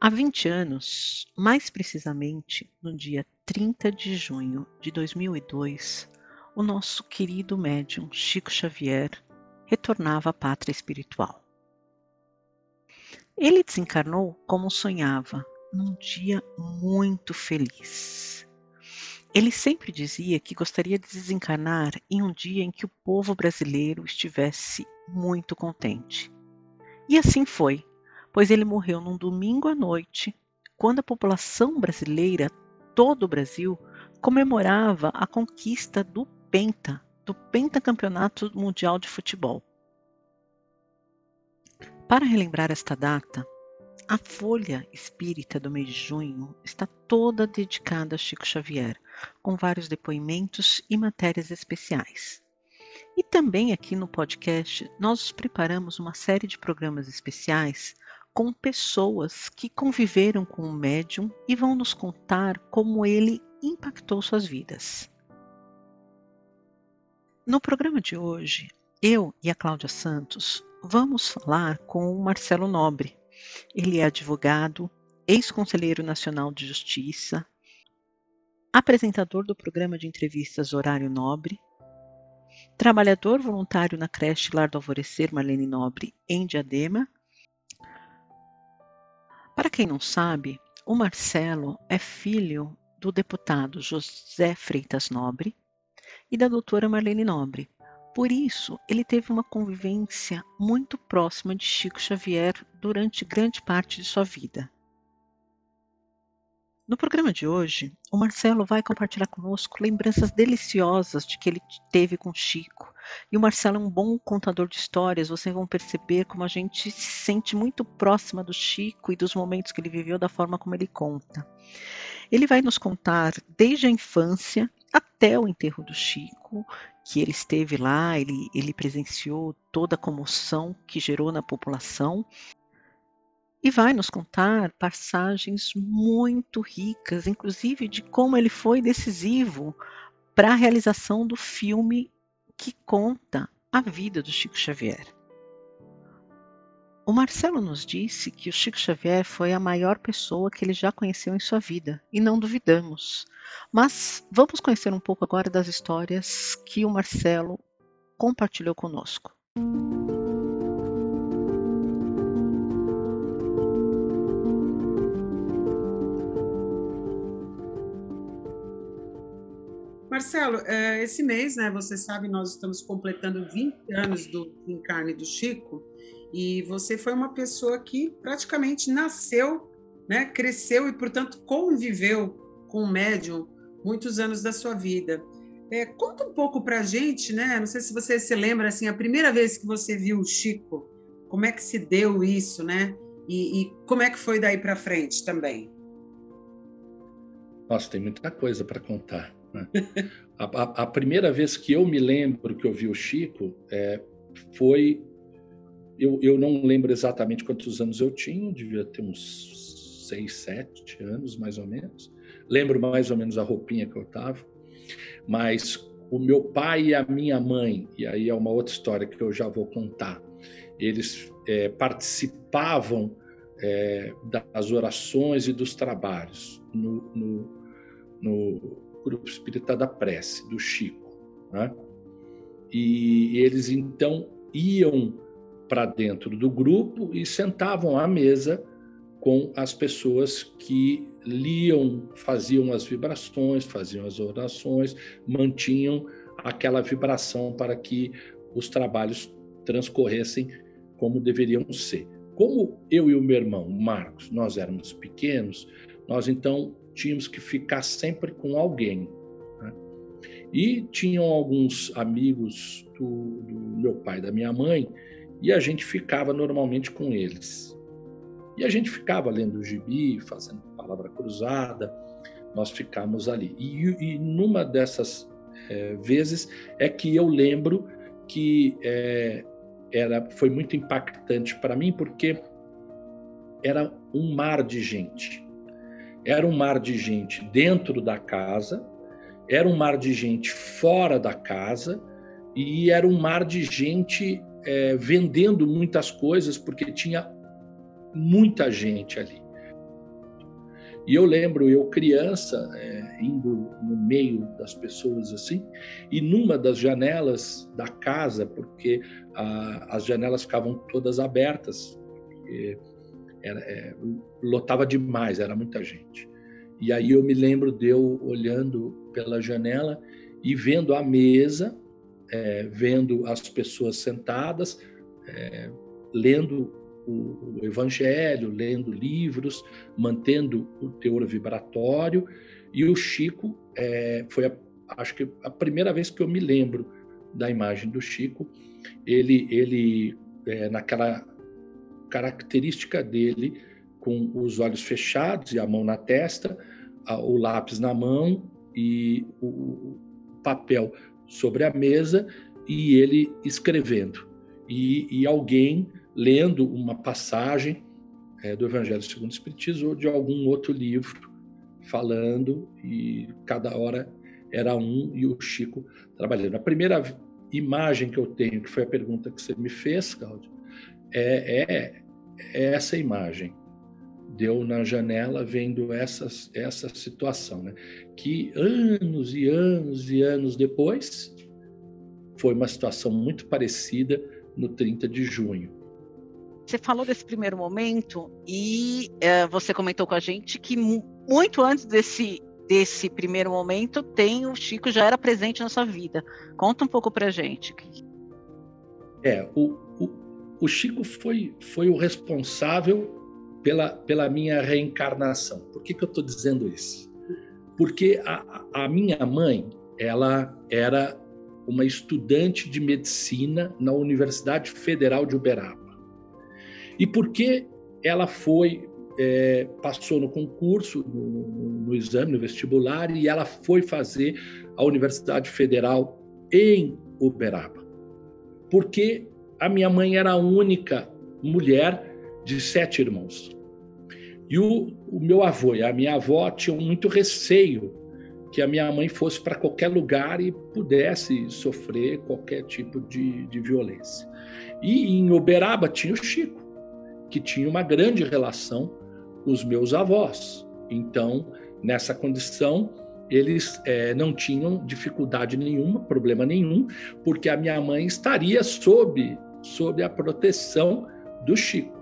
Há 20 anos, mais precisamente no dia 30 de junho de 2002, o nosso querido médium Chico Xavier retornava à pátria espiritual. Ele desencarnou como sonhava, num dia muito feliz. Ele sempre dizia que gostaria de desencarnar em um dia em que o povo brasileiro estivesse muito contente. E assim foi, pois ele morreu num domingo à noite, quando a população brasileira, todo o Brasil, comemorava a conquista do Penta, do Pentacampeonato Mundial de Futebol. Para relembrar esta data, a Folha Espírita do mês de junho está toda dedicada a Chico Xavier, com vários depoimentos e matérias especiais. E também aqui no podcast nós preparamos uma série de programas especiais com pessoas que conviveram com o médium e vão nos contar como ele impactou suas vidas. No programa de hoje, eu e a Cláudia Santos vamos falar com o Marcelo Nobre. Ele é advogado, ex-conselheiro nacional de justiça, apresentador do programa de entrevistas Horário Nobre, trabalhador voluntário na creche Lar do Alvorecer Marlene Nobre, em Diadema. Para quem não sabe, o Marcelo é filho do deputado José Freitas Nobre e da doutora Marlene Nobre. Por isso, ele teve uma convivência muito próxima de Chico Xavier durante grande parte de sua vida. No programa de hoje, o Marcelo vai compartilhar conosco lembranças deliciosas de que ele teve com Chico. E o Marcelo é um bom contador de histórias, vocês vão perceber como a gente se sente muito próxima do Chico e dos momentos que ele viveu da forma como ele conta. Ele vai nos contar desde a infância até o enterro do Chico, que ele esteve lá, ele, ele presenciou toda a comoção que gerou na população e vai nos contar passagens muito ricas, inclusive de como ele foi decisivo para a realização do filme que conta a vida do Chico Xavier. O Marcelo nos disse que o Chico Xavier foi a maior pessoa que ele já conheceu em sua vida, e não duvidamos. Mas vamos conhecer um pouco agora das histórias que o Marcelo compartilhou conosco. Marcelo, é, esse mês, né, você sabe, nós estamos completando 20 anos do encarne do Chico, e você foi uma pessoa que praticamente nasceu, né, cresceu e, portanto, conviveu com o médium muitos anos da sua vida. É, conta um pouco para a gente, né? Não sei se você se lembra, assim, a primeira vez que você viu o Chico, como é que se deu isso, né? E, e como é que foi daí para frente também? Nossa, tem muita coisa para contar. Né? a, a, a, primeira vez que eu me lembro que eu vi o Chico é, foi. Eu, eu não lembro exatamente quantos anos eu tinha, devia ter uns seis, sete anos mais ou menos. Lembro mais ou menos a roupinha que eu estava, mas o meu pai e a minha mãe, e aí é uma outra história que eu já vou contar, eles é, participavam é, das orações e dos trabalhos no, no grupo espírita da prece, do Chico. Né? E eles então iam para dentro do grupo e sentavam à mesa com as pessoas que liam, faziam as vibrações, faziam as orações, mantinham aquela vibração para que os trabalhos transcorressem como deveriam ser. Como eu e o meu irmão, Marcos, nós éramos pequenos, nós então tínhamos que ficar sempre com alguém. Né? E tinham alguns amigos do, do meu pai, da minha mãe, e a gente ficava normalmente com eles. E a gente ficava lendo o gibi, fazendo palavra cruzada, nós ficamos ali. E, e numa dessas é, vezes é que eu lembro que é, era, foi muito impactante para mim, porque era um mar de gente. Era um mar de gente dentro da casa, era um mar de gente fora da casa, e era um mar de gente é, vendendo muitas coisas, porque tinha muita gente ali. E eu lembro, eu criança, é, indo no meio das pessoas assim, e numa das janelas da casa, porque a, as janelas ficavam todas abertas, era, é, lotava demais, era muita gente. E aí eu me lembro de eu olhando pela janela e vendo a mesa, é, vendo as pessoas sentadas, é, lendo o, o Evangelho, lendo livros, mantendo o teor vibratório. E o Chico é, foi, a, acho que a primeira vez que eu me lembro da imagem do Chico. Ele, ele é, naquela característica dele, com os olhos fechados e a mão na testa, o lápis na mão e o papel sobre a mesa e ele escrevendo. E, e alguém lendo uma passagem é, do Evangelho segundo o Espiritismo ou de algum outro livro falando e cada hora era um e o Chico trabalhando. A primeira imagem que eu tenho, que foi a pergunta que você me fez, Cláudio, é, é, é essa imagem. Deu na janela vendo essa, essa situação, né? que anos e anos e anos depois foi uma situação muito parecida no 30 de junho. Você falou desse primeiro momento e é, você comentou com a gente que muito antes desse, desse primeiro momento tem o Chico já era presente na sua vida. Conta um pouco pra gente. É, o, o, o Chico foi, foi o responsável pela, pela minha reencarnação. Por que, que eu estou dizendo isso? Porque a, a minha mãe, ela era uma estudante de medicina na Universidade Federal de Uberaba. E por que ela foi, é, passou no concurso, no, no exame, no vestibular, e ela foi fazer a Universidade Federal em Uberaba? Porque a minha mãe era a única mulher de sete irmãos. E o, o meu avô e a minha avó tinham muito receio que a minha mãe fosse para qualquer lugar e pudesse sofrer qualquer tipo de, de violência. E em Uberaba tinha o Chico que tinha uma grande relação com os meus avós. Então, nessa condição, eles é, não tinham dificuldade nenhuma, problema nenhum, porque a minha mãe estaria sob, sob a proteção do Chico.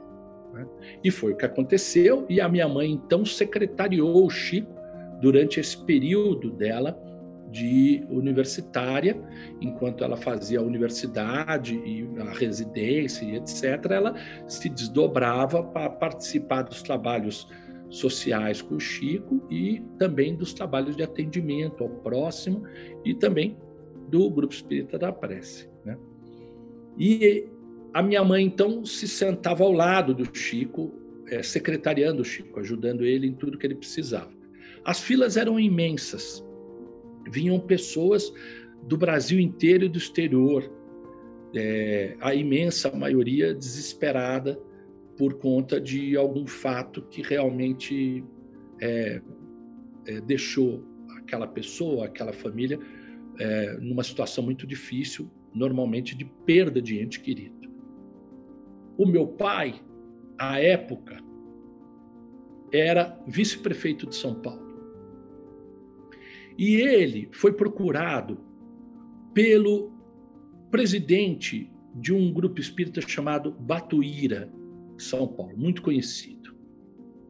Né? E foi o que aconteceu, e a minha mãe então secretariou o Chico durante esse período dela de universitária, enquanto ela fazia a universidade e a residência e etc., ela se desdobrava para participar dos trabalhos sociais com o Chico e também dos trabalhos de atendimento ao próximo e também do Grupo Espírita da Prece. Né? E a minha mãe, então, se sentava ao lado do Chico, é, secretariando o Chico, ajudando ele em tudo que ele precisava. As filas eram imensas vinham pessoas do Brasil inteiro e do exterior, é, a imensa maioria desesperada por conta de algum fato que realmente é, é, deixou aquela pessoa, aquela família, numa situação muito difícil, normalmente de perda de ente querido. O meu pai, à época, era vice-prefeito de São Paulo. E ele foi procurado pelo presidente de um grupo espírita chamado Batuíra, São Paulo, muito conhecido.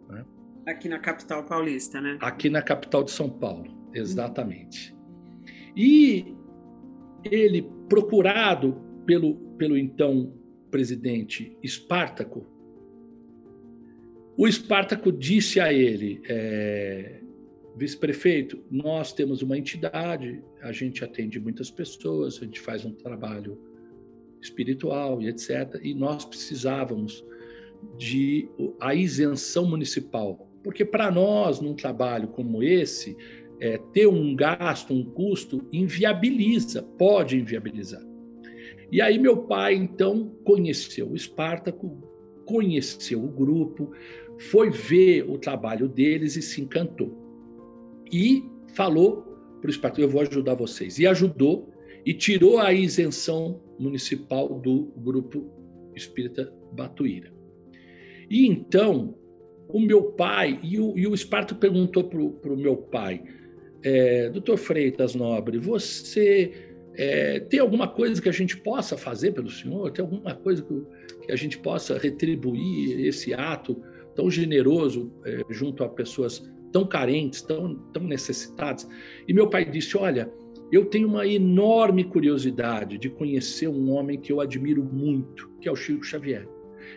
Né? Aqui na capital paulista, né? Aqui na capital de São Paulo, exatamente. E ele, procurado pelo, pelo então presidente Espartaco, o Espartaco disse a ele: é, vice-prefeito, nós temos uma entidade, a gente atende muitas pessoas, a gente faz um trabalho espiritual e etc. E nós precisávamos de a isenção municipal. Porque para nós, num trabalho como esse, é, ter um gasto, um custo, inviabiliza, pode inviabilizar. E aí meu pai, então, conheceu o Espartaco, conheceu o grupo, foi ver o trabalho deles e se encantou. E falou para o Espartaco, eu vou ajudar vocês. E ajudou e tirou a isenção municipal do grupo espírita Batuíra. E então, o meu pai, e o, e o Espartaco perguntou para o meu pai, é, doutor Freitas Nobre, você é, tem alguma coisa que a gente possa fazer pelo senhor? Tem alguma coisa que, a gente possa retribuir esse ato tão generoso é, junto a pessoas tão carentes, tão, tão necessitadas? E meu pai disse: Olha, eu tenho uma enorme curiosidade de conhecer um homem que eu admiro muito, que é o Chico Xavier.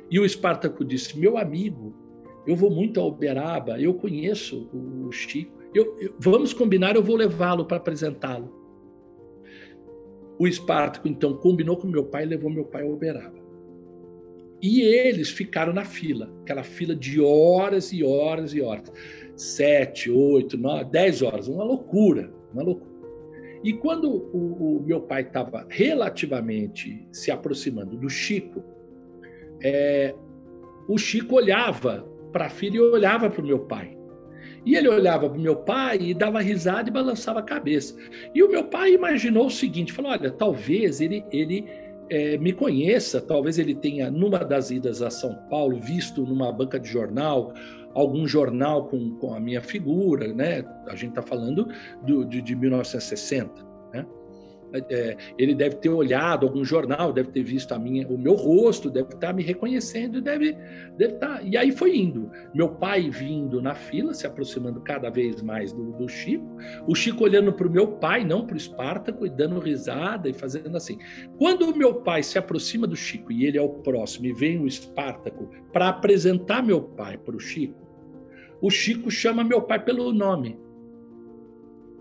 E o Espartaco disse: Meu amigo, eu vou muito a Uberaba, eu conheço o Chico. Eu, eu, vamos combinar, eu vou levá-lo para apresentá-lo. O Espartaco, então, combinou com meu pai e levou meu pai a Uberaba. E eles ficaram na fila, aquela fila de horas e horas e horas. Sete, oito, nove, dez horas, uma loucura, uma loucura. E quando o, o meu pai estava relativamente se aproximando do Chico, é, o Chico olhava para a filha e olhava para o meu pai. E ele olhava para o meu pai e dava risada e balançava a cabeça. E o meu pai imaginou o seguinte: falou, olha, talvez ele, ele é, me conheça, talvez ele tenha, numa das idas a São Paulo, visto numa banca de jornal, algum jornal com, com a minha figura, né? A gente está falando do, de, de 1960, né? É, ele deve ter olhado algum jornal, deve ter visto a minha, o meu rosto, deve estar me reconhecendo, deve, deve estar. E aí foi indo. Meu pai vindo na fila, se aproximando cada vez mais do, do Chico, o Chico olhando para o meu pai, não para o Espartaco, e dando risada e fazendo assim. Quando o meu pai se aproxima do Chico e ele é o próximo e vem o Espartaco para apresentar meu pai para o Chico, o Chico chama meu pai pelo nome.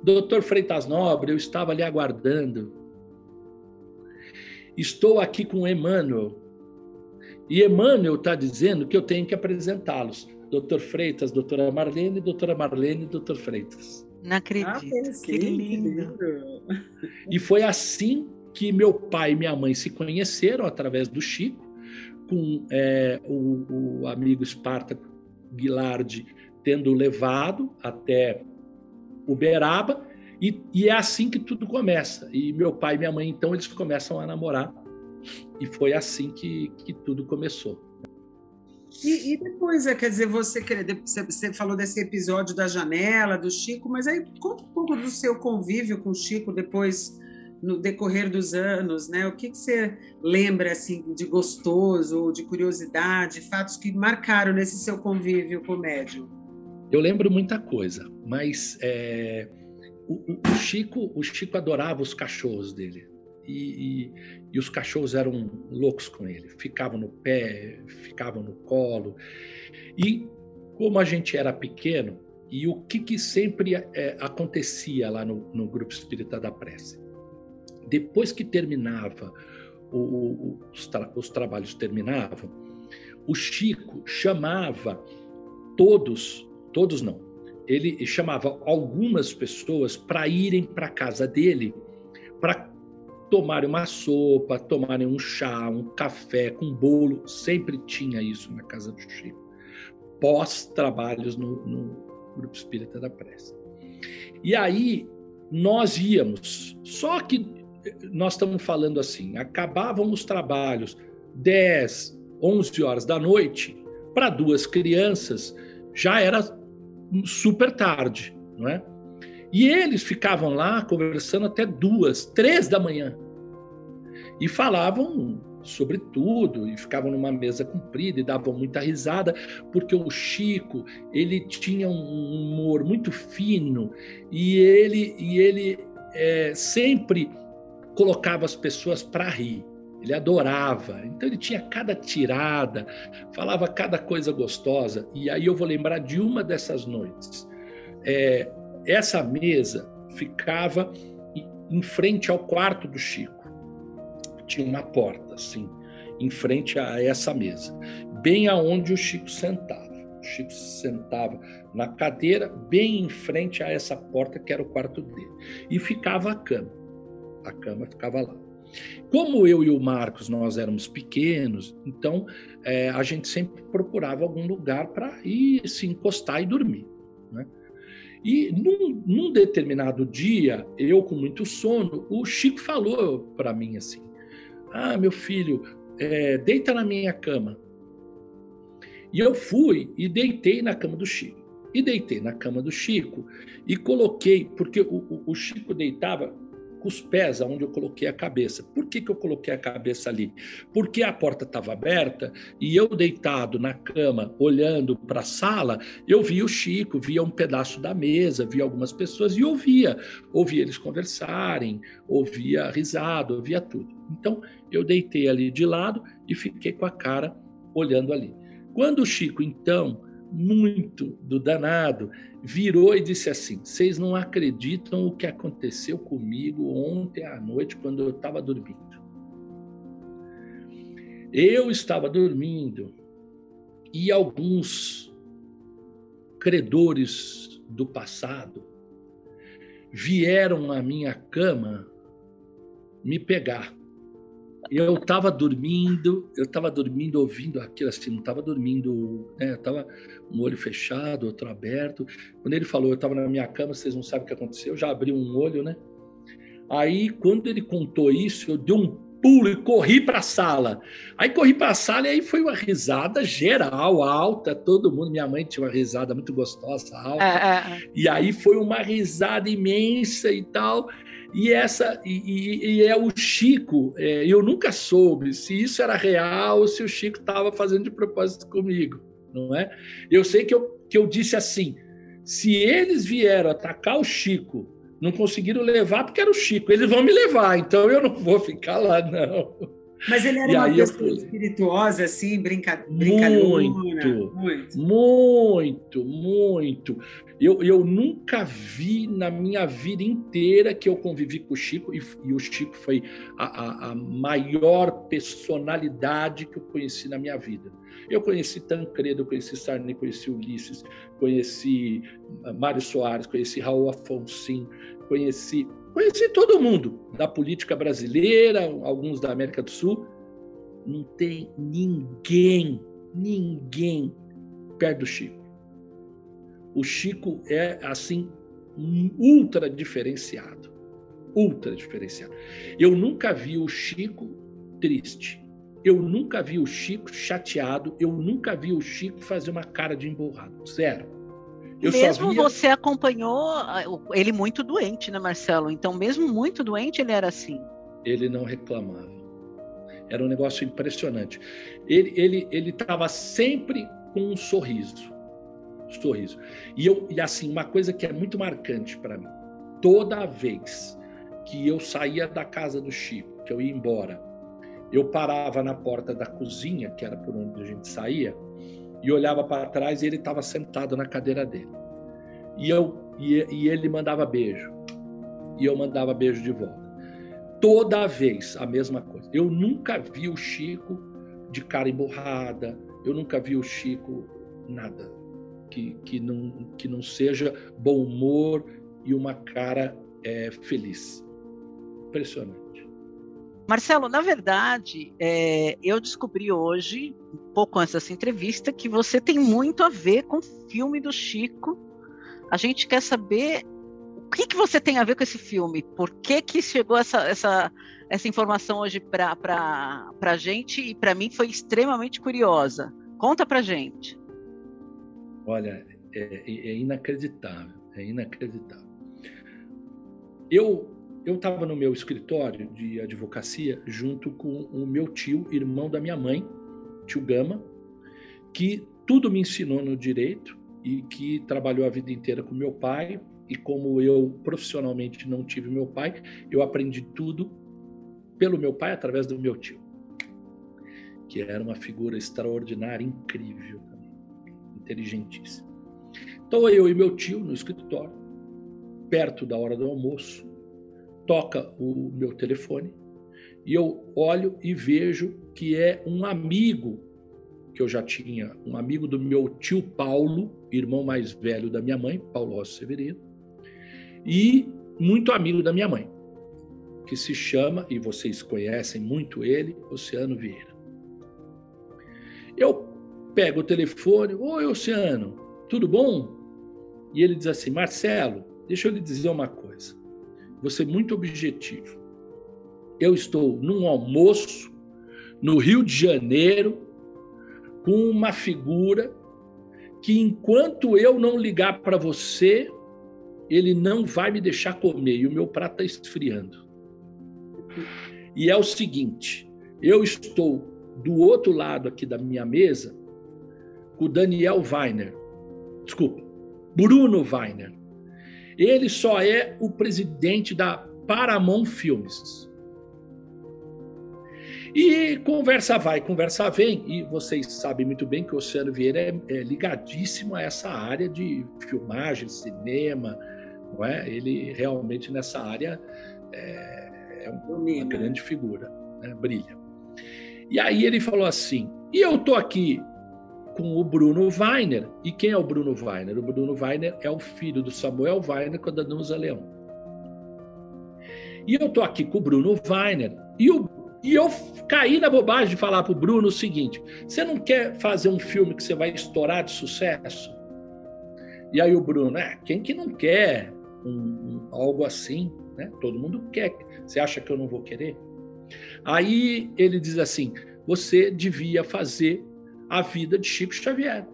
Doutor Freitas Nobre, eu estava ali aguardando. Estou aqui com Emmanuel. E Emmanuel está dizendo que eu tenho que apresentá-los. Doutor Freitas, doutora Marlene, doutora Marlene, doutor Freitas. Não acredito, ah, que lindo. E foi assim que meu pai e minha mãe se conheceram, através do Chico, com é, o, o amigo Espartaco Guilardi tendo levado até Uberaba, e, e, é assim que tudo começa. E meu pai e minha mãe, então, eles começam a namorar, e foi assim que, que tudo começou. E, e depois, é, quer dizer, você, você falou desse episódio da janela, do Chico, mas aí conta um pouco do seu convívio com o Chico depois, no decorrer dos anos, né? O que, que você lembra, assim, de gostoso, de curiosidade, fatos que marcaram nesse seu convívio com o médium? Eu lembro muita coisa, mas é, o, o, Chico, o Chico adorava os cachorros dele. E, e, e, os cachorros eram loucos com ele, ficavam no pé, ficavam no colo. E como a gente era pequeno, e o que, que sempre é, acontecia lá no, no, Grupo Espírita da Prece? Depois que terminava, o, os, tra os trabalhos terminavam, o Chico chamava todos todos não. Ele chamava algumas pessoas para irem para casa dele para tomarem uma sopa, tomarem um chá, um café com bolo. Sempre tinha isso na casa do Chico. Pós-trabalhos no, no Grupo Espírita da Prece. E aí nós íamos, só que nós estamos falando assim, acabavam os trabalhos 10, 11 horas da noite, para duas crianças já era super tarde, não é? E eles ficavam lá conversando até duas, três da manhã e falavam sobre tudo e ficavam numa mesa comprida e davam muita risada porque o Chico ele tinha um humor muito fino e ele e ele é, sempre colocava as pessoas para rir ele adorava. Então ele tinha cada tirada, falava cada coisa gostosa. E aí eu vou lembrar de uma dessas noites. É, essa mesa ficava em frente ao quarto do Chico. Tinha uma porta, assim, em frente a essa mesa. bem aonde o Chico sentava. O Chico sentava na cadeira, bem em frente a essa porta que era o quarto dele. E ficava a cama. A cama ficava lá. Como eu e o Marcos nós éramos pequenos, então é, a gente sempre procurava algum lugar para ir se encostar e dormir. Né? E num, num, determinado dia, eu com muito sono, o Chico falou para mim assim: Ah, meu filho, é, deita na minha cama. E eu fui e deitei na cama do Chico. E deitei na cama do Chico e coloquei, porque o, o Chico deitava com os pés aonde eu coloquei a cabeça. Por que, que eu coloquei a cabeça ali? Porque a porta estava aberta e eu deitado na cama, olhando para a sala, eu via o Chico, via um pedaço da mesa, via algumas pessoas e ouvia. Ouvia eles conversarem, ouvia risada, ouvia tudo. Então, eu deitei ali de lado e fiquei com a cara olhando ali. Quando o Chico, então, muito do danado, virou e disse assim: Vocês não acreditam o que aconteceu comigo ontem à noite quando eu estava dormindo. Eu estava dormindo e alguns credores do passado vieram à minha cama me pegar eu estava dormindo, eu estava dormindo ouvindo aquilo assim, não estava dormindo, né? Eu estava um olho fechado, outro aberto. Quando ele falou, eu estava na minha cama, vocês não sabem o que aconteceu, eu já abri um olho, né? Aí, quando ele contou isso, eu dei um pulo e corri para a sala. Aí corri para a sala e aí foi uma risada geral, alta, todo mundo. Minha mãe tinha uma risada muito gostosa, alta. É, é, é. E aí foi uma risada imensa e tal. E essa e, e é o Chico. É, eu nunca soube se isso era real ou se o Chico estava fazendo de propósito comigo, não é? Eu sei que eu, que eu disse assim: se eles vieram atacar o Chico, não conseguiram levar porque era o Chico, eles vão me levar, então eu não vou ficar lá, não. Mas ele era e uma pessoa eu... espirituosa, assim, brinca... Muito, muito, muito, muito. Eu, eu nunca vi na minha vida inteira que eu convivi com o Chico, e, e o Chico foi a, a, a, maior personalidade que eu conheci na minha vida. Eu conheci Tancredo, conheci Sarney, conheci Ulisses, conheci ah, Mário Soares, conheci Raul Afonso, conheci, conheci todo mundo da política brasileira, alguns da América do Sul. Não tem ninguém, ninguém perto do Chico o Chico é assim ultra diferenciado, ultra diferenciado. Eu nunca vi o Chico triste. Eu nunca vi o Chico chateado, eu nunca vi o Chico fazer uma cara de emburrado. Zero. Eu mesmo via... você acompanhou ah, ele muito doente, né, Marcelo? Então, mesmo muito doente, ele era assim. Ele não reclamava. Era um negócio impressionante. Ele ele ele estava sempre com um sorriso sorriso. E eu e assim, uma coisa que é muito marcante para mim, toda vez que eu saía da casa do Chico, que eu ia embora, eu parava na porta da cozinha, que era por onde a gente saía, e olhava para trás e ele estava sentado na cadeira dele. E eu e, e ele mandava beijo. E eu mandava beijo de volta. Toda vez a mesma coisa. Eu nunca vi o Chico de cara emburrada, eu nunca vi o Chico nada que, que, não, que não seja bom humor e uma cara é, feliz. Impressionante. Marcelo, na verdade, é, eu descobri hoje, um pouco antes dessa entrevista, que você tem muito a ver com o filme do Chico. A gente quer saber o que, que você tem a ver com esse filme? Por que, que chegou essa, essa, essa informação hoje para a gente? E para mim foi extremamente curiosa. Conta para gente. Olha, é, é, é inacreditável, é inacreditável. Eu eu estava no meu escritório de advocacia junto com o meu tio, irmão da minha mãe, tio Gama, que tudo me ensinou no direito e que trabalhou a vida inteira com meu pai. E como eu profissionalmente não tive meu pai, eu aprendi tudo pelo meu pai através do meu tio, que era uma figura extraordinária, incrível inteligentíssimo. Então eu e meu tio no escritório, perto da hora do almoço, toca o meu telefone e eu olho e vejo que é um amigo que eu já tinha um amigo do meu tio Paulo, irmão mais velho da minha mãe, Paulo Rossi Severino, e muito amigo da minha mãe, que se chama, e vocês conhecem muito ele, Oceano Vieira. Eu pego o telefone, oi Oceano, tudo bom? E ele diz assim, Marcelo, deixa eu lhe dizer uma coisa, vou ser muito objetivo. Eu estou num almoço no Rio de Janeiro com uma figura que, enquanto eu não ligar para você, ele não vai me deixar comer e o meu prato está esfriando. E é o seguinte: eu estou do outro lado aqui da minha mesa com o Daniel Weiner, desculpa, Bruno Weiner. Ele só é o presidente da Paramount Filmes. E conversa vai, conversa vem, e vocês sabem muito bem que o Oceano Vieira é, é ligadíssimo a essa área de filmagem, cinema, não é? Ele realmente nessa área é, é uma grande figura, né? brilha. E aí ele falou assim: e eu tô aqui com o Bruno Weiner. E quem é o Bruno Weiner? O Bruno Weiner é o filho do Samuel Weiner com a Danusa Leão. E eu tô aqui com o Bruno Weiner. E o e eu caí na bobagem de falar para o Bruno o seguinte: você não quer fazer um filme que você vai estourar de sucesso? E aí o Bruno, é, quem que não quer um, um, algo assim? Né? Todo mundo quer. Você acha que eu não vou querer? Aí ele diz assim: você devia fazer a vida de Chico Xavier.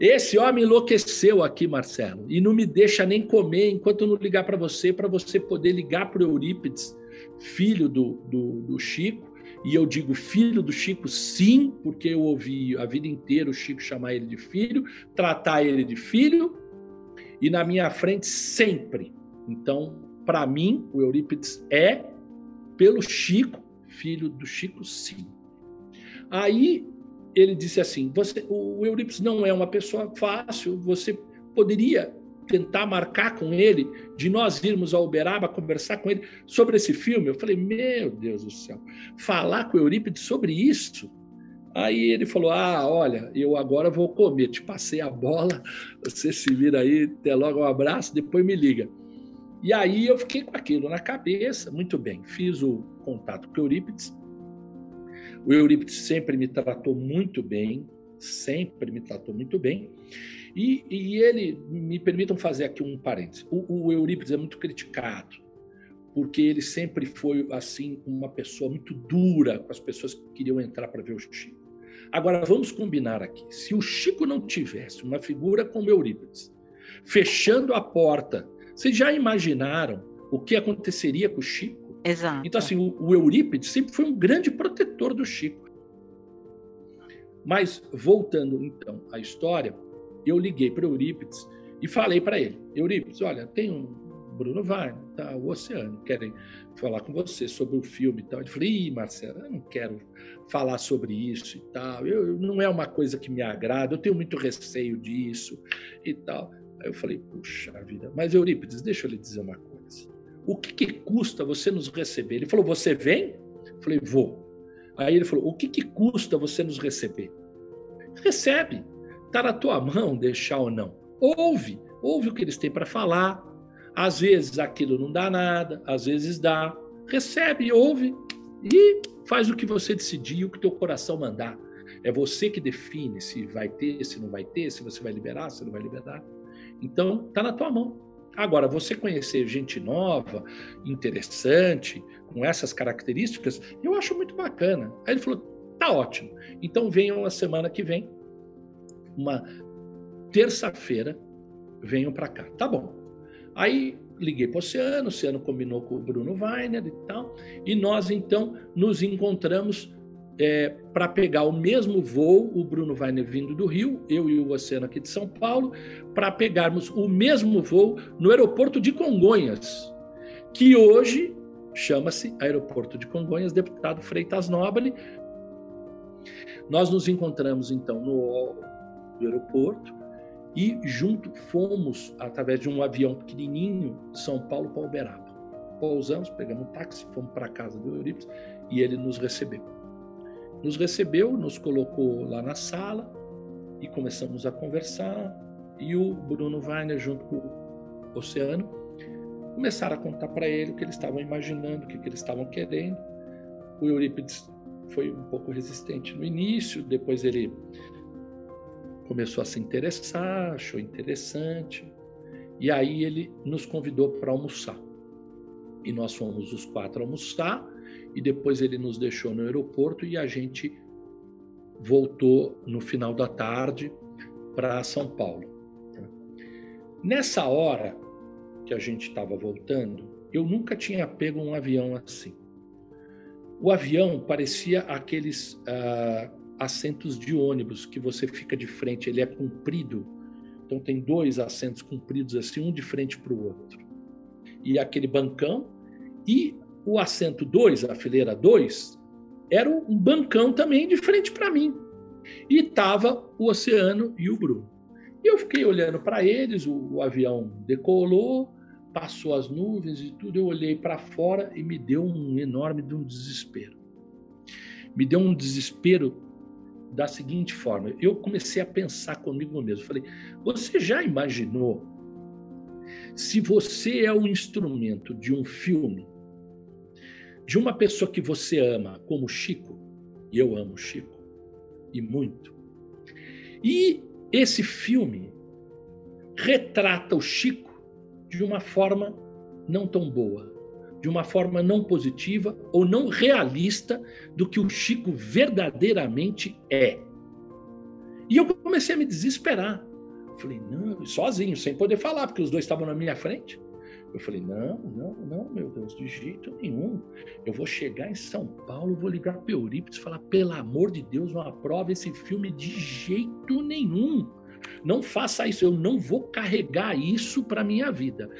Esse homem enlouqueceu aqui, Marcelo, e não me deixa nem comer enquanto eu não ligar para você, para você poder ligar para Eurípides filho do, do, do Chico, e eu digo filho do Chico, sim, porque eu ouvi a vida inteira o Chico chamar ele de filho, tratar ele de filho, e na minha frente sempre. Então, para mim, o Eurípides é, pelo Chico, filho do Chico, sim. Aí ele disse assim: você, o Eurípides não é uma pessoa fácil, você poderia tentar marcar com ele, de nós irmos ao Uberaba conversar com ele sobre esse filme. Eu falei, meu Deus do céu, falar com o Eurípides sobre isso? Aí ele falou: Ah, olha, eu agora vou comer, te passei a bola, você se vira aí, até logo um abraço, depois me liga. E aí eu fiquei com aquilo na cabeça, muito bem, fiz o contato com o Eurípides. O Eurípides sempre me tratou muito bem, sempre me tratou muito bem. E, e ele, me permitam fazer aqui um parênteses, o, o Eurípides é muito criticado, porque ele sempre foi, assim, uma pessoa muito dura com as pessoas que queriam entrar para ver o Chico. Agora, vamos combinar aqui. Se o Chico não tivesse uma figura como Eurípides, fechando a porta, vocês já imaginaram o que aconteceria com o Chico? Exato. Então, assim, o, Eurípides sempre foi um grande protetor do Chico. Mas, voltando então à história, eu liguei para Eurípides e falei para ele: Eurípides, olha, tem um Bruno Weiner, tá, o Oceano, querem falar com você sobre o filme e tal. Ele falou: Ih, Marcelo, eu não quero falar sobre isso e tal. Eu, não é uma coisa que me agrada, eu tenho muito receio disso e tal. Aí eu falei: Puxa vida, mas Eurípides, deixa eu lhe dizer uma coisa. O que, que custa você nos receber? Ele falou: Você vem? Eu falei: Vou. Aí ele falou: O que, que custa você nos receber? Recebe. Está na tua mão deixar ou não. Ouve, ouve o que eles têm para falar. Às vezes aquilo não dá nada, às vezes dá. Recebe, ouve e faz o que você decidir, o que teu coração mandar. É você que define se vai ter, se não vai ter, se você vai liberar, se não vai liberar. Então, está na tua mão. Agora, você conhecer gente nova, interessante, com essas características, eu acho muito bacana. Aí ele falou: tá ótimo. Então venham a semana que vem uma terça-feira, venham para cá. Tá bom. Aí liguei para o Oceano, o Oceano combinou com o Bruno Weiner e tal, e nós então nos encontramos é, para pegar o mesmo voo, o Bruno Weiner vindo do Rio, eu e o Oceano aqui de São Paulo, para pegarmos o mesmo voo no aeroporto de Congonhas, que hoje chama-se Aeroporto de Congonhas, deputado Freitas Nobre. Nós nos encontramos então no aeroporto e junto fomos através de um avião pequenininho São Paulo para Uberaba. Pousamos, pegamos um táxi, fomos para a casa do Eurípides e ele nos recebeu. Nos recebeu, nos colocou lá na sala e começamos a conversar. E o Bruno Weiner, junto com o Oceano, começaram a contar para ele o que eles estavam imaginando, o que, que eles estavam querendo. O Eurípides foi um pouco resistente no início, depois ele começou a se interessar, achou interessante, e aí ele nos convidou para almoçar. E nós fomos os quatro almoçar, e depois ele nos deixou no aeroporto e a gente voltou no final da tarde para São Paulo. Nessa hora que a gente estava voltando, eu nunca tinha pego um avião assim. O avião parecia aqueles uh, assentos de ônibus que você fica de frente, ele é comprido, então tem dois assentos compridos assim, um de frente para o outro. E aquele bancão, e o assento 2, a fileira 2, era um bancão também de frente para mim. E estava o Oceano e o Bruno. E eu fiquei olhando para eles, o, o, avião decolou, passou as nuvens e tudo, eu olhei para fora e me deu um enorme de um desespero. Me deu um desespero da seguinte forma: eu comecei a pensar comigo mesmo. Falei, você já imaginou se você é o instrumento de um filme de uma pessoa que você ama, como Chico, e eu amo Chico, e muito, e esse filme retrata o Chico de uma forma não tão boa, de uma forma não positiva ou não realista do que o Chico verdadeiramente é. E eu comecei a me desesperar. Falei, não, sozinho, sem poder falar, porque os dois estavam na minha frente. Eu falei, não, não, não, meu Deus, de jeito nenhum. Eu vou chegar em São Paulo, vou ligar para Eurípides e falar, pelo amor de Deus, não aprova esse filme de jeito nenhum. Não faça isso, eu não vou carregar isso para minha vida.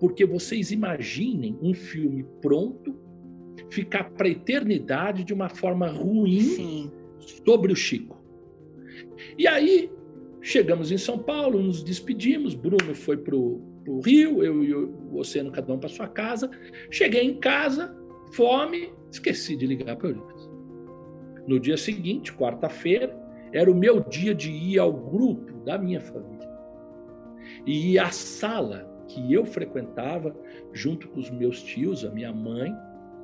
Porque vocês imaginem um filme pronto ficar para a eternidade de uma forma ruim Sim. sobre o Chico. E aí chegamos em São Paulo, nos despedimos. Bruno foi para o Rio, eu e o Oceano, cada um para sua casa. Cheguei em casa, fome, esqueci de ligar para o Eurípides. No dia seguinte, quarta-feira, era o meu dia de ir ao grupo da minha família. E à sala que eu frequentava junto com os meus tios, a minha mãe,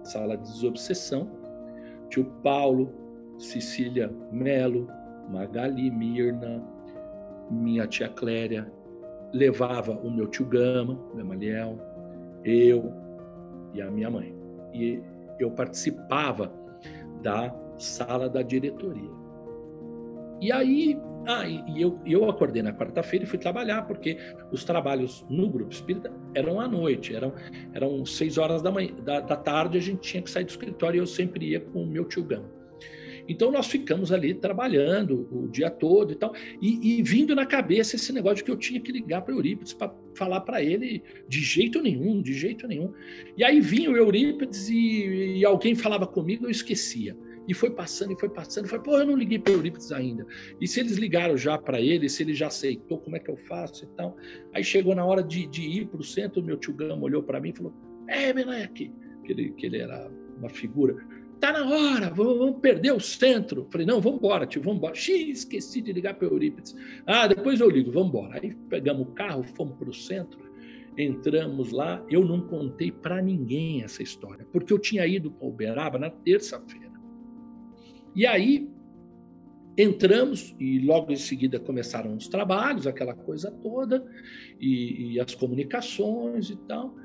sala de desobsessão, tio Paulo, Cecília Melo, Magali Mirna, minha tia Cléria, levava o meu tio Gama, Gamaliel, eu e a minha mãe. E eu participava da sala da diretoria. E aí ah, e eu, eu acordei na quarta-feira e fui trabalhar, porque os trabalhos no grupo espírita eram à noite, eram, eram seis horas da, manhã, da, da tarde, a gente tinha que sair do escritório e eu sempre ia com o meu tio Gama. Então nós ficamos ali trabalhando o dia todo e tal, e, e vindo na cabeça esse negócio de que eu tinha que ligar para Eurípides para falar para ele de jeito nenhum, de jeito nenhum. E aí vinha o Eurípides e, e alguém falava comigo, eu esquecia. E foi passando, e foi passando. E foi, pô, eu não liguei para Eurípides ainda. E se eles ligaram já para ele, se ele já aceitou, como é que eu faço e tal. Aí chegou na hora de, de ir para o centro, meu tio Gama olhou para mim e falou: É, moleque, que ele, que ele era uma figura. Tá na hora, vamos, vamos perder o centro. Falei, não, vamos embora, tio, vamos embora. Xiii, esqueci de ligar para Eurípides. Ah, depois eu ligo, vamos embora. Aí pegamos o carro, fomos para o centro, entramos lá. Eu não contei para ninguém essa história, porque eu tinha ido para Uberaba na terça-feira. E aí entramos e logo em seguida começaram os trabalhos, aquela coisa toda, e, e as comunicações e tal.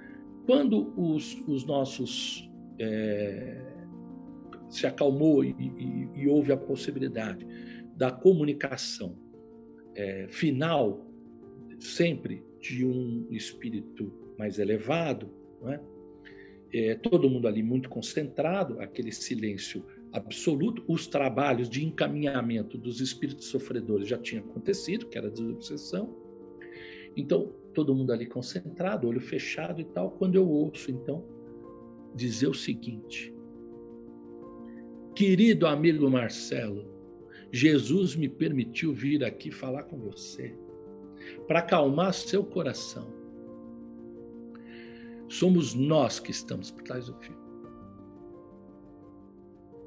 Quando os, os nossos é, se acalmou e, e, e, houve a possibilidade da comunicação é, final, sempre de um espírito mais elevado, é? É, todo mundo ali muito concentrado, aquele silêncio absoluto, os trabalhos de encaminhamento dos espíritos sofredores já tinham acontecido, que era a desobsessão. Então, todo mundo ali concentrado, olho fechado e tal. Quando eu ouço, então, dizer o seguinte: Querido amigo Marcelo, Jesus me permitiu vir aqui falar com você para acalmar seu coração. Somos nós que estamos por trás do filme.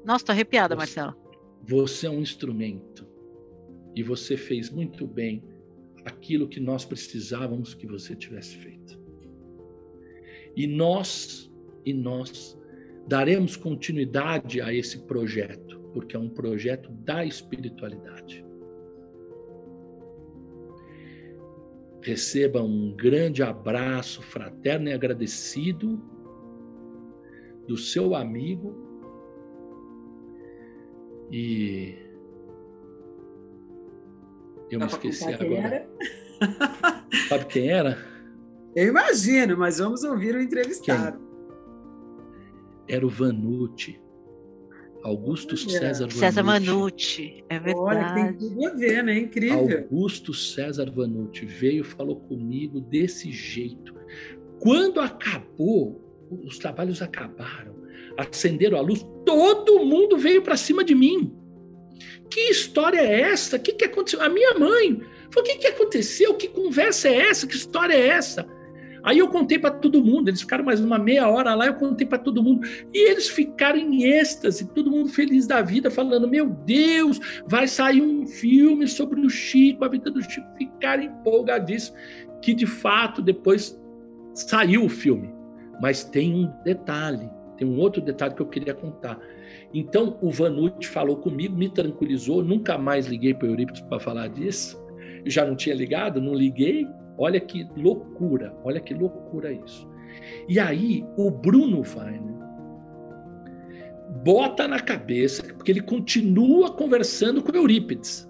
Nossa, tô arrepiada, Marcelo. você é um instrumento e você fez muito bem aquilo que nós precisávamos que você tivesse feito. E nós, e nós daremos continuidade a esse projeto, porque é um projeto da espiritualidade. Receba um grande abraço fraterno e agradecido do seu amigo e eu me esqueci agora. Sabe quem era? Eu imagino, mas vamos ouvir o entrevistado. Quem? Era o Vanucci. Augusto Olha. César Vanucci. César Vanucci, é verdade. Olha, tem tudo a ver, né? Incrível. Augusto César Vanucci veio e falou comigo desse jeito. Quando acabou, os trabalhos acabaram, acenderam a luz, todo mundo veio para cima de mim. Que história é essa? O que, que aconteceu? A minha mãe falou: o que, que aconteceu? Que conversa é essa? Que história é essa? Aí eu contei para todo mundo, eles ficaram mais uma meia hora lá, eu contei para todo mundo. E eles ficaram em êxtase, todo mundo feliz da vida, falando: Meu Deus, vai sair um filme sobre o Chico, a vida do Chico. Ficaram empolgadíssimos, que de fato depois saiu o filme. Mas tem um detalhe, tem um outro detalhe que eu queria contar. Então o Vanucci falou comigo, me tranquilizou, nunca mais liguei para o Eurípides para falar disso. Eu já não tinha ligado, não liguei, Olha que loucura, olha que loucura isso. E aí o Bruno Weiner bota na cabeça, porque ele continua conversando com Eurípides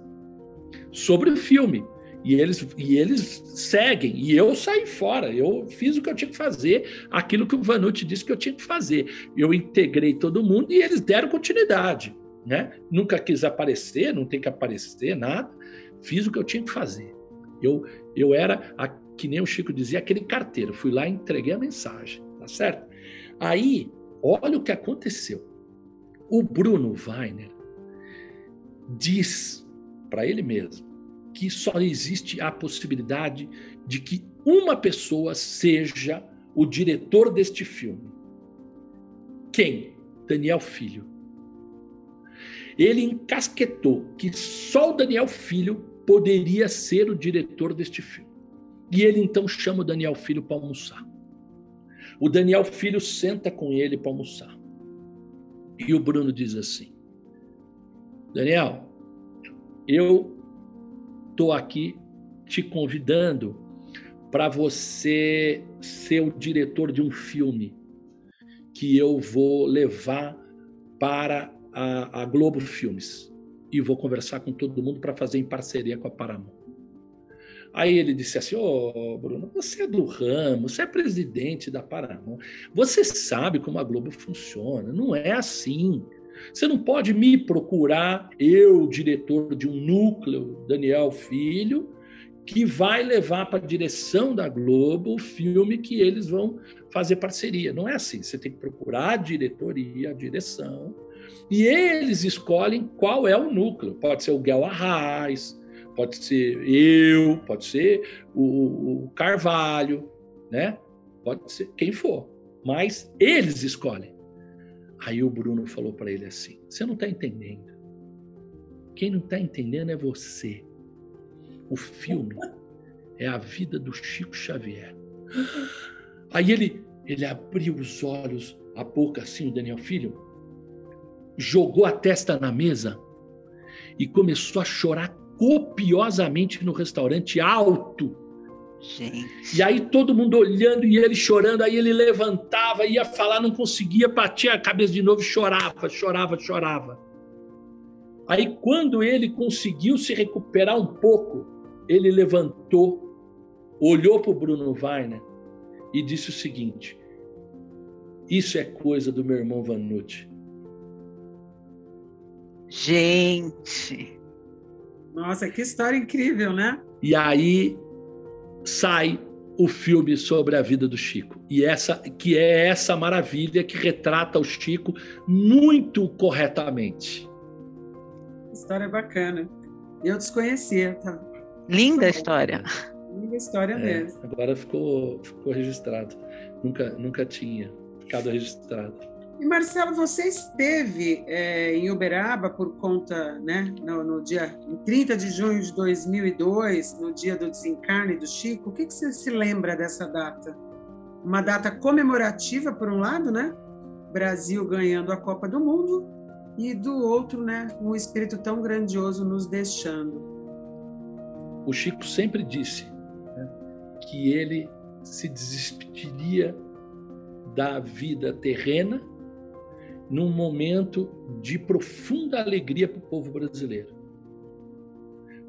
sobre o filme. E eles, e eles seguem, e eu saí fora, eu fiz o que eu tinha que fazer, aquilo que o Vanucci disse que eu tinha que fazer. Eu integrei todo mundo e eles deram continuidade. Né? Nunca quis aparecer, não tem que aparecer, nada. Fiz o que eu tinha que fazer. Eu, eu era, a, que nem o Chico dizia, aquele carteiro. Fui lá e entreguei a mensagem, tá certo? Aí, olha o que aconteceu. O Bruno Weiner diz para ele mesmo que só existe a possibilidade de que uma pessoa seja o diretor deste filme. Quem? Daniel Filho. Ele encasquetou que só o Daniel Filho poderia ser o diretor deste filme. E ele então chama o Daniel Filho para almoçar. O Daniel Filho senta com ele para almoçar. E o Bruno diz assim: Daniel, eu estou aqui te convidando para você ser o diretor de um filme que eu vou levar para a, a Globo Filmes e vou conversar com todo mundo para fazer em parceria com a Paramount. Aí ele disse assim: Ô oh, Bruno, você é do ramo, você é presidente da Paramount, você sabe como a Globo funciona, não é assim. Você não pode me procurar, eu, diretor de um núcleo, Daniel Filho, que vai levar para a direção da Globo o filme que eles vão fazer parceria. Não é assim. Você tem que procurar a diretoria, a direção, e eles escolhem qual é o núcleo. Pode ser o Guel Arraes, pode ser eu, pode ser o, Carvalho, né? Pode ser quem for. Mas eles escolhem. Aí o Bruno falou para ele assim: Você não está entendendo. Quem não está entendendo é você. O filme é a vida do Chico Xavier. Aí ele, ele abriu os olhos, a boca assim, o Daniel Filho, jogou a testa na mesa e começou a chorar copiosamente no restaurante alto. Gente. E aí todo mundo olhando e ele chorando, aí ele levantava, ia falar, não conseguia, batia a cabeça de novo, chorava, chorava, chorava. Aí quando ele conseguiu se recuperar um pouco, ele levantou, olhou para o Bruno Weiner e disse o seguinte: Isso é coisa do meu irmão Vanucci. Gente! Nossa, que história incrível, né? E aí sai o filme sobre a vida do Chico. E essa que é essa maravilha que retrata o Chico muito corretamente. História bacana. Eu desconhecia, tá? Linda a história. Linda história é, mesmo. Agora ficou, ficou registrado. Nunca, nunca tinha ficado registrado. E Marcelo, você esteve é, em Uberaba por conta, né, no, no, dia em 30 de junho de 2002, no dia do desencarne do Chico. O que, que você se lembra dessa data? Uma data comemorativa, por um lado, né? Brasil ganhando a Copa do Mundo, e do outro, né, um espírito tão grandioso nos deixando. O Chico sempre disse né, que ele se despediria da vida terrena num momento de profunda alegria para o povo brasileiro,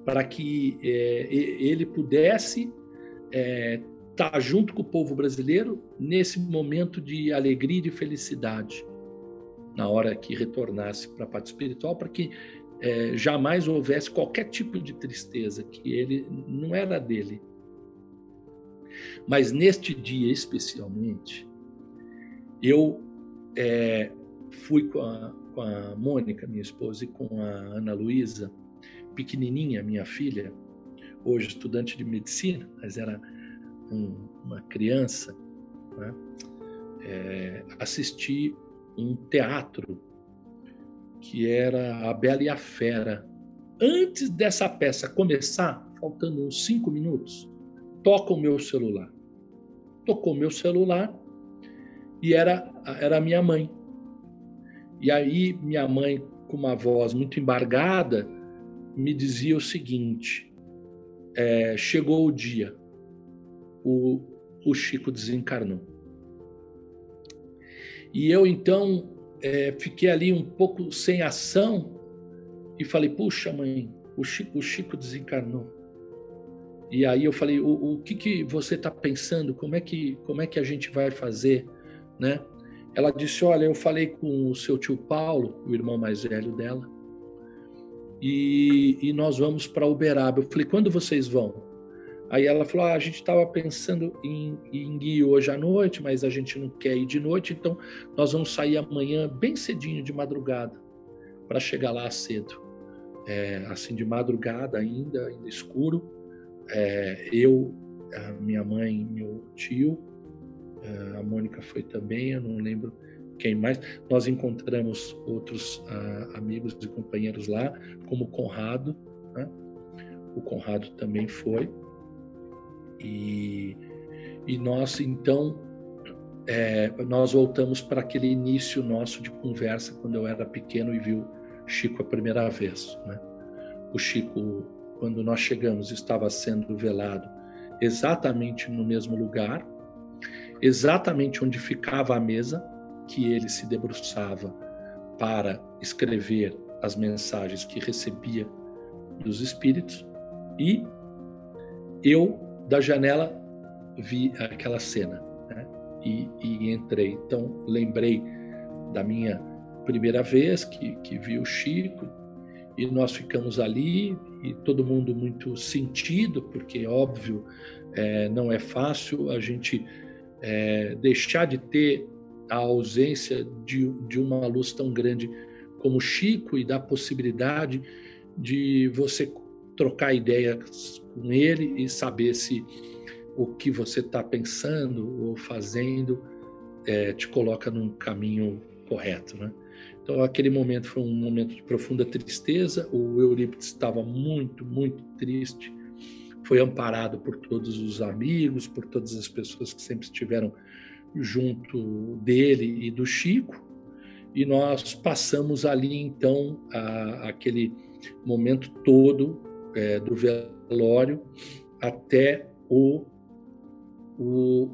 para que é, ele pudesse é, estar tá junto com o povo brasileiro nesse momento de alegria e de felicidade, na hora que retornasse para a parte espiritual, para que é, jamais houvesse qualquer tipo de tristeza, que ele não era dele. Mas neste dia especialmente, eu é, fui com a, com a Mônica, minha esposa, e com a Ana Luísa, pequenininha, minha filha, hoje estudante de medicina, mas era um, uma criança, né? é, assistir um teatro que era A Bela e a Fera. Antes dessa peça começar, faltando uns cinco minutos, toca o meu celular. Tocou meu celular e era, era a minha mãe. E aí minha mãe, com uma voz muito embargada, me dizia o seguinte: é, chegou o dia, o, o Chico desencarnou. E eu então é, fiquei ali um pouco sem ação e falei: puxa, mãe, o Chico, o Chico desencarnou. E aí eu falei: o, o que, que você está pensando? Como é que como é que a gente vai fazer, né? Ela disse: Olha, eu falei com o seu tio Paulo, o irmão mais velho dela, e, e nós vamos para Uberaba. Eu falei: Quando vocês vão? Aí ela falou: ah, a gente estava pensando em, em ir hoje à noite, mas a gente não quer ir de noite, então nós vamos sair amanhã bem cedinho de madrugada para chegar lá cedo. É, assim, de madrugada ainda, ainda escuro. É, eu, minha mãe, meu tio, a Mônica foi também, eu não lembro quem mais. Nós encontramos outros uh, amigos e companheiros lá, como o Conrado. Né? O Conrado também foi. E, e nós, então, é, nós voltamos para aquele início nosso de conversa quando eu era pequeno e viu Chico a primeira vez. Né? O Chico, quando nós chegamos, estava sendo velado exatamente no mesmo lugar exatamente onde ficava a mesa que ele se debruçava para escrever as mensagens que recebia dos espíritos e eu da janela vi aquela cena né? e, e, entrei então lembrei da minha primeira vez que, que vi o Chico e nós ficamos ali e todo mundo muito sentido porque óbvio é, não é fácil a gente é, deixar de ter a ausência de, de uma luz tão grande como Chico e da possibilidade de você trocar ideias com ele e saber se o que você está pensando ou fazendo é, te coloca num caminho correto, né? Então aquele momento foi um momento de profunda tristeza. O Eurípides estava muito, muito triste foi amparado por todos os amigos, por todas as pessoas que sempre estiveram junto dele e do Chico, e nós passamos ali então a, aquele momento todo é, do velório até o, o,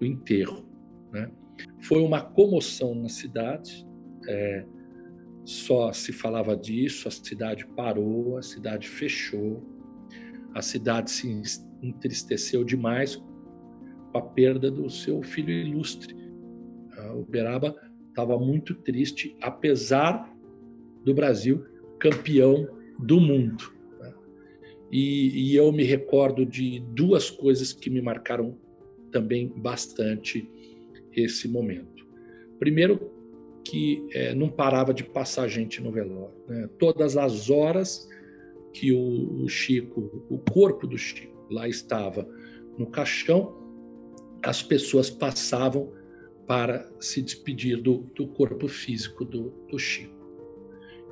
o enterro. Né? Foi uma comoção na cidade, é, só se falava disso, a cidade parou, a cidade fechou, a cidade se entristeceu demais com a perda do seu filho ilustre. O Uberaba estava muito triste, apesar do Brasil campeão do mundo. Né? E, e, eu me recordo de duas coisas que me marcaram também bastante esse momento. Primeiro, que é, não parava de passar gente no velório. Né? Todas as horas que o, o Chico, o corpo do Chico, lá estava no caixão, as pessoas passavam para se despedir do, do corpo físico do, do, Chico.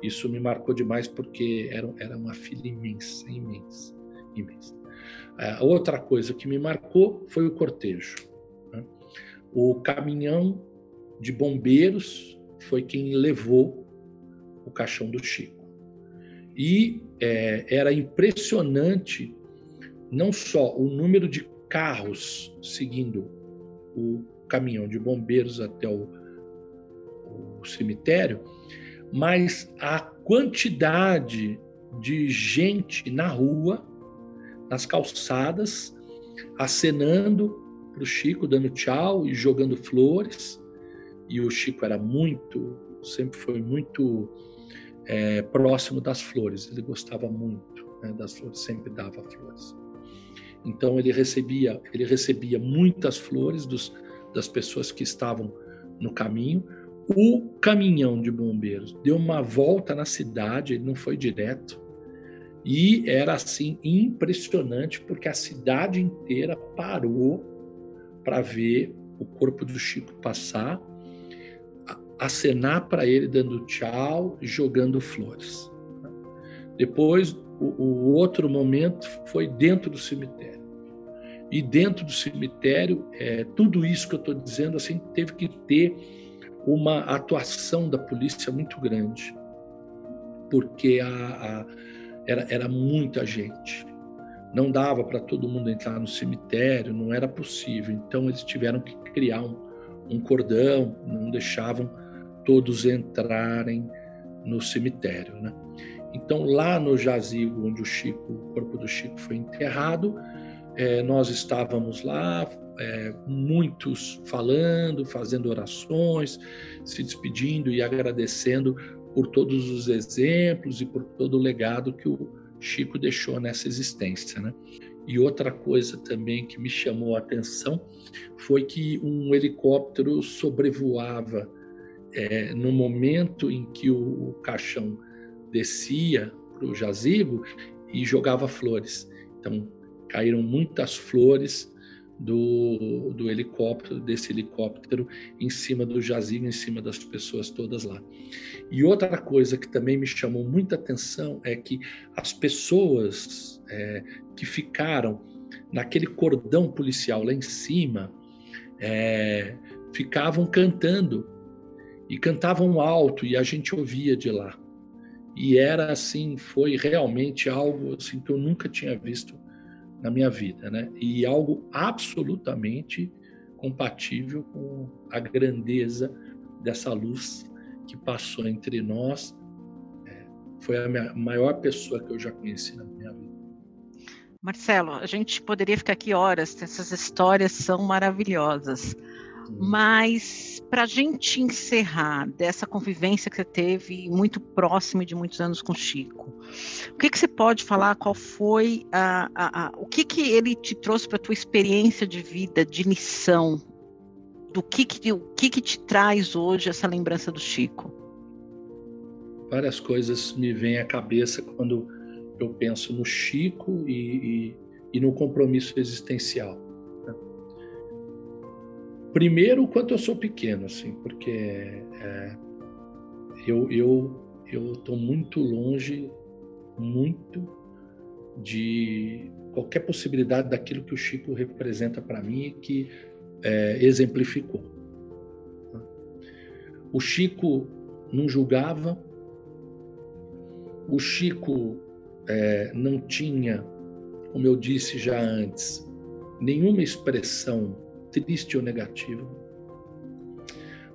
Isso me marcou demais porque era, era uma filha imensa, imensa, imensa. A outra coisa que me marcou foi o cortejo. Né? O caminhão de bombeiros foi quem levou o caixão do Chico. E é, era impressionante não só o número de carros seguindo o caminhão de bombeiros até o, o cemitério, mas a quantidade de gente na rua, nas calçadas, acenando para o Chico, dando tchau e jogando flores. E o Chico era muito, sempre foi muito é, próximo das flores. Ele gostava muito né, das flores, sempre dava flores. Então ele recebia, ele recebia muitas flores dos, das pessoas que estavam no caminho. O caminhão de bombeiros deu uma volta na cidade, ele não foi direto. E era assim impressionante porque a cidade inteira parou para ver o corpo do Chico passar, acenar para ele dando tchau, jogando flores. Depois, o, o outro momento foi dentro do cemitério. E dentro do cemitério, é, tudo isso que eu estou dizendo assim teve que ter uma atuação da polícia muito grande, porque a, a, era, era muita gente. Não dava para todo mundo entrar no cemitério, não era possível. Então eles tiveram que criar um, um cordão, não deixavam todos entrarem no cemitério, né? Então lá no jazigo onde o Chico, o corpo do Chico foi enterrado, é, nós estávamos lá, é, muitos falando, fazendo orações, se despedindo e agradecendo por todos os exemplos e por todo o legado que o Chico deixou nessa existência. Né? E outra coisa também que me chamou a atenção foi que um helicóptero sobrevoava é, no momento em que o, o caixão descia para o jazigo e jogava flores. Então, caíram muitas flores do, do helicóptero, desse helicóptero, em cima do jazigo, em cima das pessoas todas lá. E outra coisa que também me chamou muita atenção é que as pessoas é, que ficaram naquele cordão policial lá em cima é, ficavam cantando e cantavam alto e a gente ouvia de lá. E era assim, foi realmente algo assim que eu nunca tinha visto na minha vida, né? E algo absolutamente compatível com a grandeza dessa luz que passou entre nós. É, foi a maior pessoa que eu já conheci na minha vida. Marcelo, a gente poderia ficar aqui horas, essas histórias são maravilhosas. Mas para a gente encerrar dessa convivência que você teve muito próximo de muitos anos com Chico, o que, que você pode falar? Qual foi a, a, a o que, que ele te trouxe para a tua experiência de vida, de lição? Do que que, o que que te traz hoje essa lembrança do Chico? Várias coisas me vêm à cabeça quando eu penso no Chico e, e, e no compromisso existencial Primeiro, o quanto eu sou pequeno, assim, porque é, eu eu eu estou muito longe, muito de qualquer possibilidade daquilo que o Chico representa para mim e que é, exemplificou. O Chico não julgava, o Chico é, não tinha, como eu disse já antes, nenhuma expressão triste ou negativo.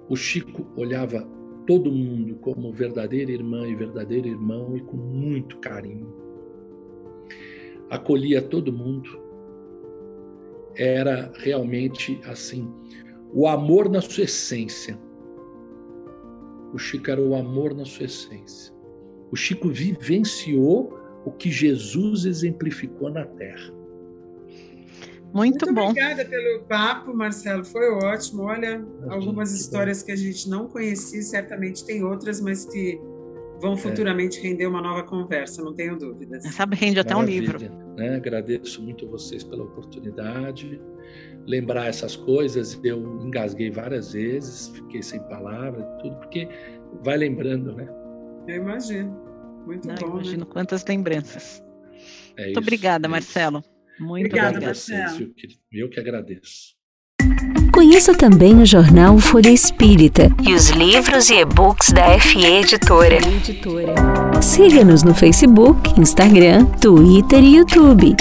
O Chico olhava todo mundo como verdadeira irmã e verdadeiro irmão e com muito carinho. Acolhia todo mundo. Era realmente assim, o amor na sua essência. O Chico era o amor na sua essência. O Chico vivenciou o que Jesus exemplificou na terra. Muito, Muito bom. Obrigada pelo papo, Marcelo. Foi ótimo. Olha, algumas histórias que a gente não conhecia, certamente tem outras, mas que vão futuramente é. render uma nova conversa, não tenho dúvidas. Sabe, rende até Maravilha, um livro. Né? Agradeço muito vocês pela oportunidade. Lembrar essas coisas, eu engasguei várias vezes, fiquei sem palavras, tudo, porque vai lembrando, né? Eu imagino. Muito Não, bom. Né? Imagino né? quantas lembranças. É muito isso, obrigada, é Marcelo. Muito obrigada. Marcelo. Eu que agradeço. Conheça também o jornal Folha Espírita e os livros e e-books da FE Editora. Siga-nos no Facebook, Instagram, Twitter e YouTube.